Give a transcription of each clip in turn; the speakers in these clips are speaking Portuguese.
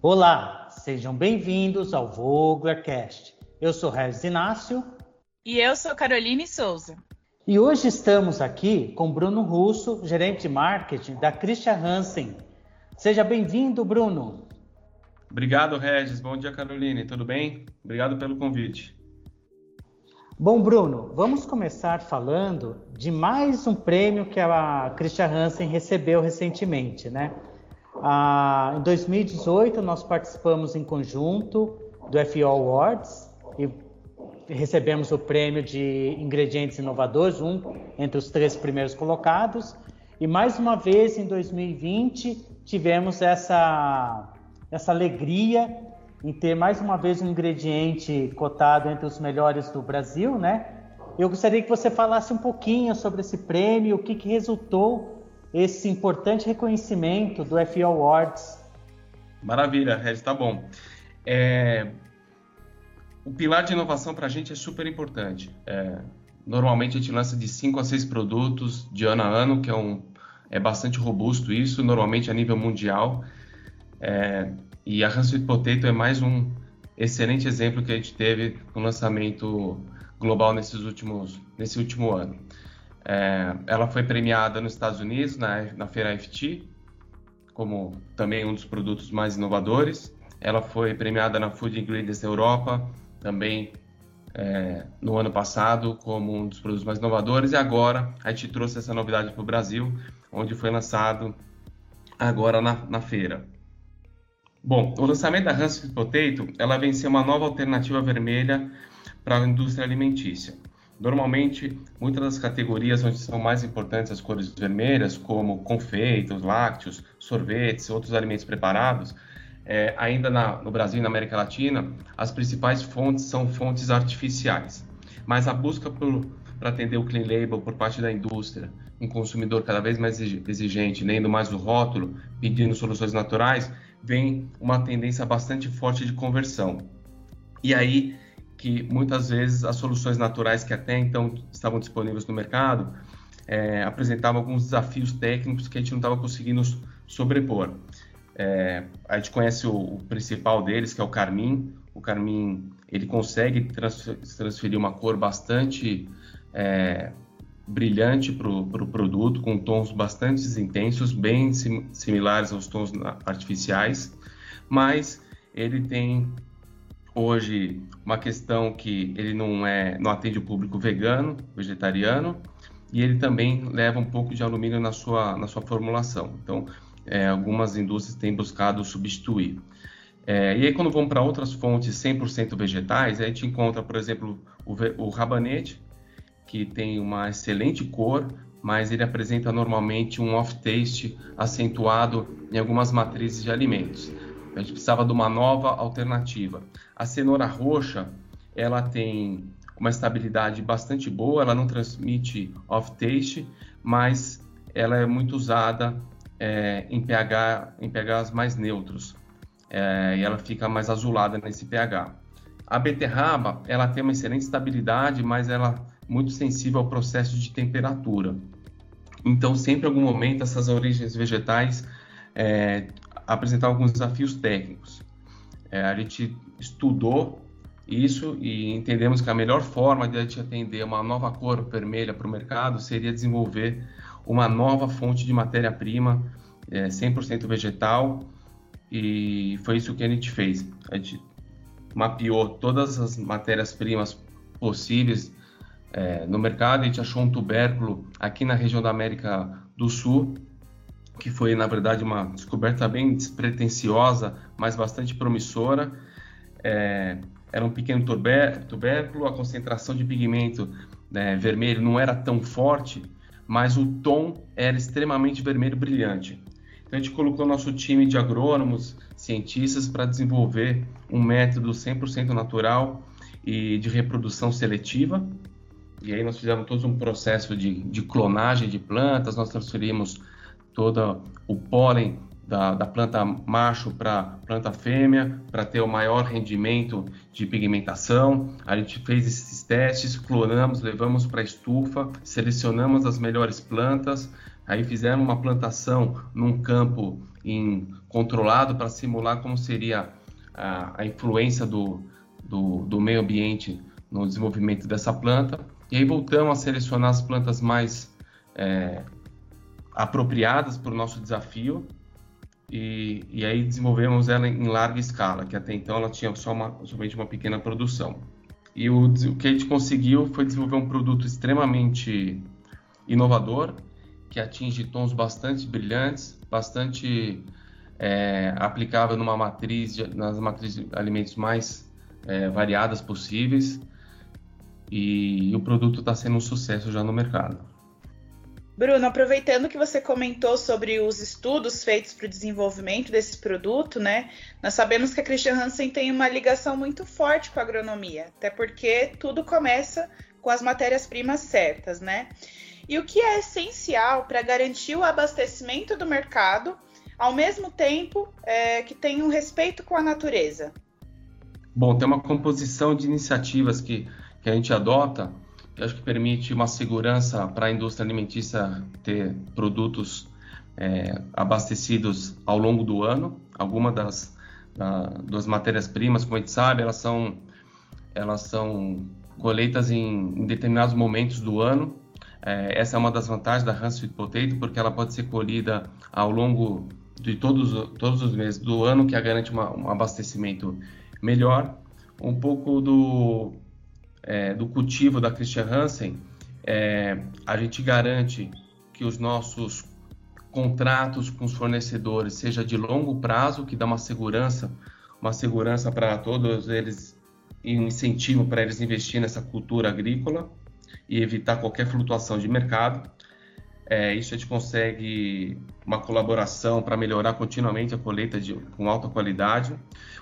Olá, sejam bem-vindos ao Voglercast. Eu sou Regis Inácio. E eu sou Caroline Souza. E hoje estamos aqui com Bruno Russo, gerente de marketing da Christian Hansen. Seja bem-vindo, Bruno. Obrigado, Regis. Bom dia, Caroline. Tudo bem? Obrigado pelo convite. Bom, Bruno, vamos começar falando de mais um prêmio que a Christian Hansen recebeu recentemente, né? Ah, em 2018, nós participamos em conjunto do FO Awards e recebemos o prêmio de ingredientes inovadores, um entre os três primeiros colocados. E mais uma vez, em 2020, tivemos essa, essa alegria em ter mais uma vez um ingrediente cotado entre os melhores do Brasil, né? Eu gostaria que você falasse um pouquinho sobre esse prêmio, o que, que resultou esse importante reconhecimento do FO Awards. Maravilha, Regis, tá bom. É... O pilar de inovação para a gente é super importante. É... Normalmente a gente lança de 5 a 6 produtos de ano a ano, que é, um... é bastante robusto isso, normalmente a nível mundial. É... E a Hans Potato é mais um excelente exemplo que a gente teve no lançamento global nesses últimos, nesse último ano. É, ela foi premiada nos Estados Unidos, na, na feira FT, como também um dos produtos mais inovadores. Ela foi premiada na Food Ingredients Europa, também é, no ano passado, como um dos produtos mais inovadores. E agora a gente trouxe essa novidade para o Brasil, onde foi lançado agora na, na feira. Bom, o lançamento da Hansford Potato, ela vem ser uma nova alternativa vermelha para a indústria alimentícia. Normalmente, muitas das categorias onde são mais importantes as cores vermelhas, como confeitos, lácteos, sorvetes, outros alimentos preparados, é, ainda na, no Brasil e na América Latina, as principais fontes são fontes artificiais. Mas a busca para atender o clean label por parte da indústria, um consumidor cada vez mais exigente, lendo mais o rótulo, pedindo soluções naturais, vem uma tendência bastante forte de conversão. E aí que muitas vezes as soluções naturais que até então estavam disponíveis no mercado é, apresentavam alguns desafios técnicos que a gente não estava conseguindo sobrepor. É, a gente conhece o, o, principal deles, que é o carmim. O carmim ele consegue transferir uma cor bastante é, brilhante para o pro produto, com tons bastante intensos, bem sim, similares aos tons artificiais, mas ele tem hoje uma questão que ele não é não atende o público vegano, vegetariano, e ele também leva um pouco de alumínio na sua na sua formulação. Então, é, algumas indústrias têm buscado substituir. É, e aí, quando vamos para outras fontes 100% vegetais, a gente encontra, por exemplo, o, o rabanete, que tem uma excelente cor, mas ele apresenta normalmente um off-taste acentuado em algumas matrizes de alimentos. A gente precisava de uma nova alternativa. A cenoura roxa, ela tem uma estabilidade bastante boa, ela não transmite off-taste, mas ela é muito usada é, em, pH, em pHs mais neutros. É, e ela fica mais azulada nesse pH. A beterraba, ela tem uma excelente estabilidade, mas ela muito sensível ao processo de temperatura. Então, sempre em algum momento, essas origens vegetais é, apresentavam alguns desafios técnicos. É, a gente estudou isso e entendemos que a melhor forma de a gente atender uma nova cor vermelha para o mercado seria desenvolver uma nova fonte de matéria-prima é, 100% vegetal e foi isso que a gente fez. A gente mapeou todas as matérias-primas possíveis é, no mercado. A gente achou um tubérculo aqui na região da América do Sul, que foi, na verdade, uma descoberta bem despretensiosa, mas bastante promissora. É, era um pequeno tubérculo, a concentração de pigmento né, vermelho não era tão forte, mas o tom era extremamente vermelho brilhante. Então a gente colocou nosso time de agrônomos, cientistas, para desenvolver um método 100% natural e de reprodução seletiva, e aí nós fizemos todo um processo de, de clonagem de plantas, nós transferimos todo o pólen da, da planta macho para planta fêmea, para ter o maior rendimento de pigmentação. A gente fez esses testes, clonamos, levamos para a estufa, selecionamos as melhores plantas, aí fizemos uma plantação num campo em controlado para simular como seria a, a influência do, do, do, meio ambiente no desenvolvimento dessa planta. E aí voltamos a selecionar as plantas mais é, apropriadas para o nosso desafio e, e, aí desenvolvemos ela em larga escala, que até então ela tinha só uma, somente uma pequena produção. E o, o que a gente conseguiu foi desenvolver um produto extremamente inovador, que atinge tons bastante brilhantes, bastante é, aplicável numa matriz, nas matrizes de alimentos mais é, variadas possíveis. E, e o produto está sendo um sucesso já no mercado. Bruno, aproveitando que você comentou sobre os estudos feitos para o desenvolvimento desse produto, né? Nós sabemos que a Christian Hansen tem uma ligação muito forte com a agronomia, até porque tudo começa com as matérias-primas certas, né? E o que é essencial para garantir o abastecimento do mercado, ao mesmo tempo é, que tem um respeito com a natureza? Bom, tem uma composição de iniciativas que, que a gente adota acho que permite uma segurança para a indústria alimentícia ter produtos é, abastecidos ao longo do ano. Algumas das, da, das matérias-primas, como a gente sabe, elas são, elas são colheitas em, em determinados momentos do ano. É, essa é uma das vantagens da Hans Sweet Potato, porque ela pode ser colhida ao longo de todos, todos os meses do ano, que garante uma, um abastecimento melhor. Um pouco do, é, do cultivo da Christian Hansen, é, a gente garante que os nossos contratos com os fornecedores seja de longo prazo, que dá uma segurança, uma segurança para todos eles e um incentivo para eles investir nessa cultura agrícola e evitar qualquer flutuação de mercado. É, isso a gente consegue uma colaboração para melhorar continuamente a colheita de, com alta qualidade.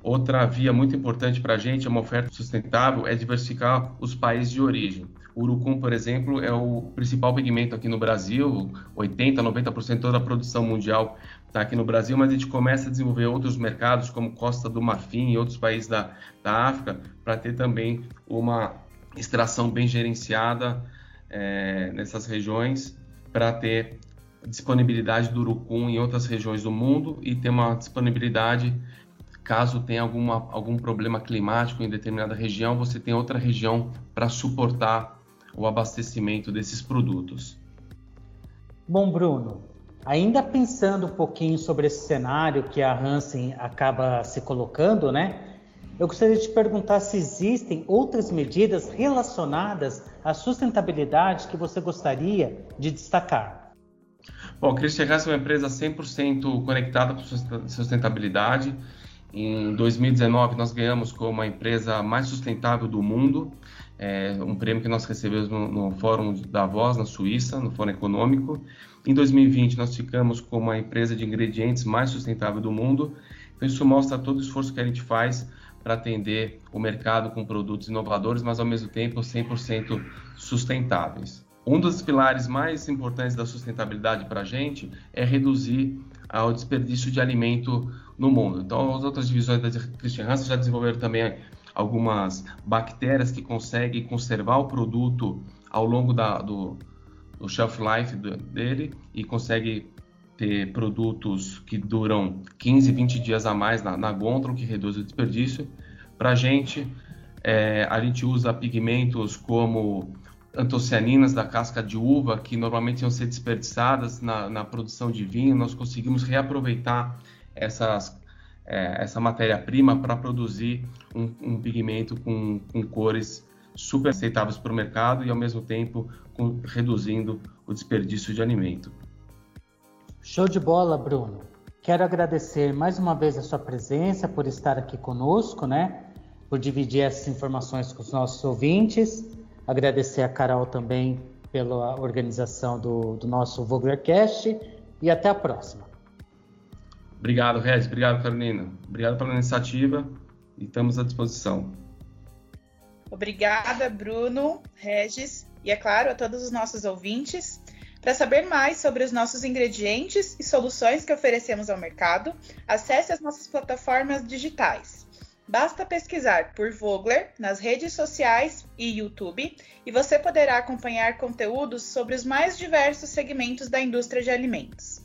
Outra via muito importante para a gente, é uma oferta sustentável, é diversificar os países de origem. O urucum, por exemplo, é o principal pigmento aqui no Brasil, 80, 90% de toda a produção mundial está aqui no Brasil, mas a gente começa a desenvolver outros mercados, como Costa do Marfim e outros países da, da África, para ter também uma extração bem gerenciada é, nessas regiões para ter disponibilidade do urucum em outras regiões do mundo e ter uma disponibilidade caso tenha alguma, algum problema climático em determinada região, você tem outra região para suportar o abastecimento desses produtos. Bom, Bruno, ainda pensando um pouquinho sobre esse cenário que a Hansen acaba se colocando, né? Eu gostaria de perguntar se existem outras medidas relacionadas à sustentabilidade que você gostaria de destacar. Bom, a Christian é uma empresa 100% conectada com sustentabilidade. Em 2019, nós ganhamos como a empresa mais sustentável do mundo, é, um prêmio que nós recebemos no, no Fórum Davos, na Suíça, no Fórum Econômico. Em 2020, nós ficamos como a empresa de ingredientes mais sustentável do mundo. Então, isso mostra todo o esforço que a gente faz para atender o mercado com produtos inovadores, mas ao mesmo tempo 100% sustentáveis. Um dos pilares mais importantes da sustentabilidade para a gente é reduzir o desperdício de alimento no mundo. Então, as outras divisões da Christian Hansen já desenvolveram também algumas bactérias que conseguem conservar o produto ao longo da, do, do shelf life dele e consegue ter produtos que duram 15, 20 dias a mais na, na gôndola, que reduz o desperdício. Para a gente, é, a gente usa pigmentos como antocianinas da casca de uva, que normalmente iam ser desperdiçadas na, na produção de vinho, nós conseguimos reaproveitar essas, é, essa matéria-prima para produzir um, um pigmento com, com, cores super aceitáveis para o mercado e, ao mesmo tempo, com, reduzindo o desperdício de alimento. Show de bola, Bruno. Quero agradecer mais uma vez a sua presença, por estar aqui conosco, né? Por dividir essas informações com os nossos ouvintes. Agradecer a Carol também pela organização do, do nosso Voglercast e até a próxima. Obrigado, Regis. Obrigado, Carolina. Obrigado pela iniciativa e estamos à disposição. Obrigada, Bruno, Regis e, é claro, a todos os nossos ouvintes. Para saber mais sobre os nossos ingredientes e soluções que oferecemos ao mercado, acesse as nossas plataformas digitais. Basta pesquisar por Vogler nas redes sociais e YouTube e você poderá acompanhar conteúdos sobre os mais diversos segmentos da indústria de alimentos.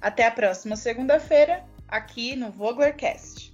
Até a próxima segunda-feira, aqui no Voglercast.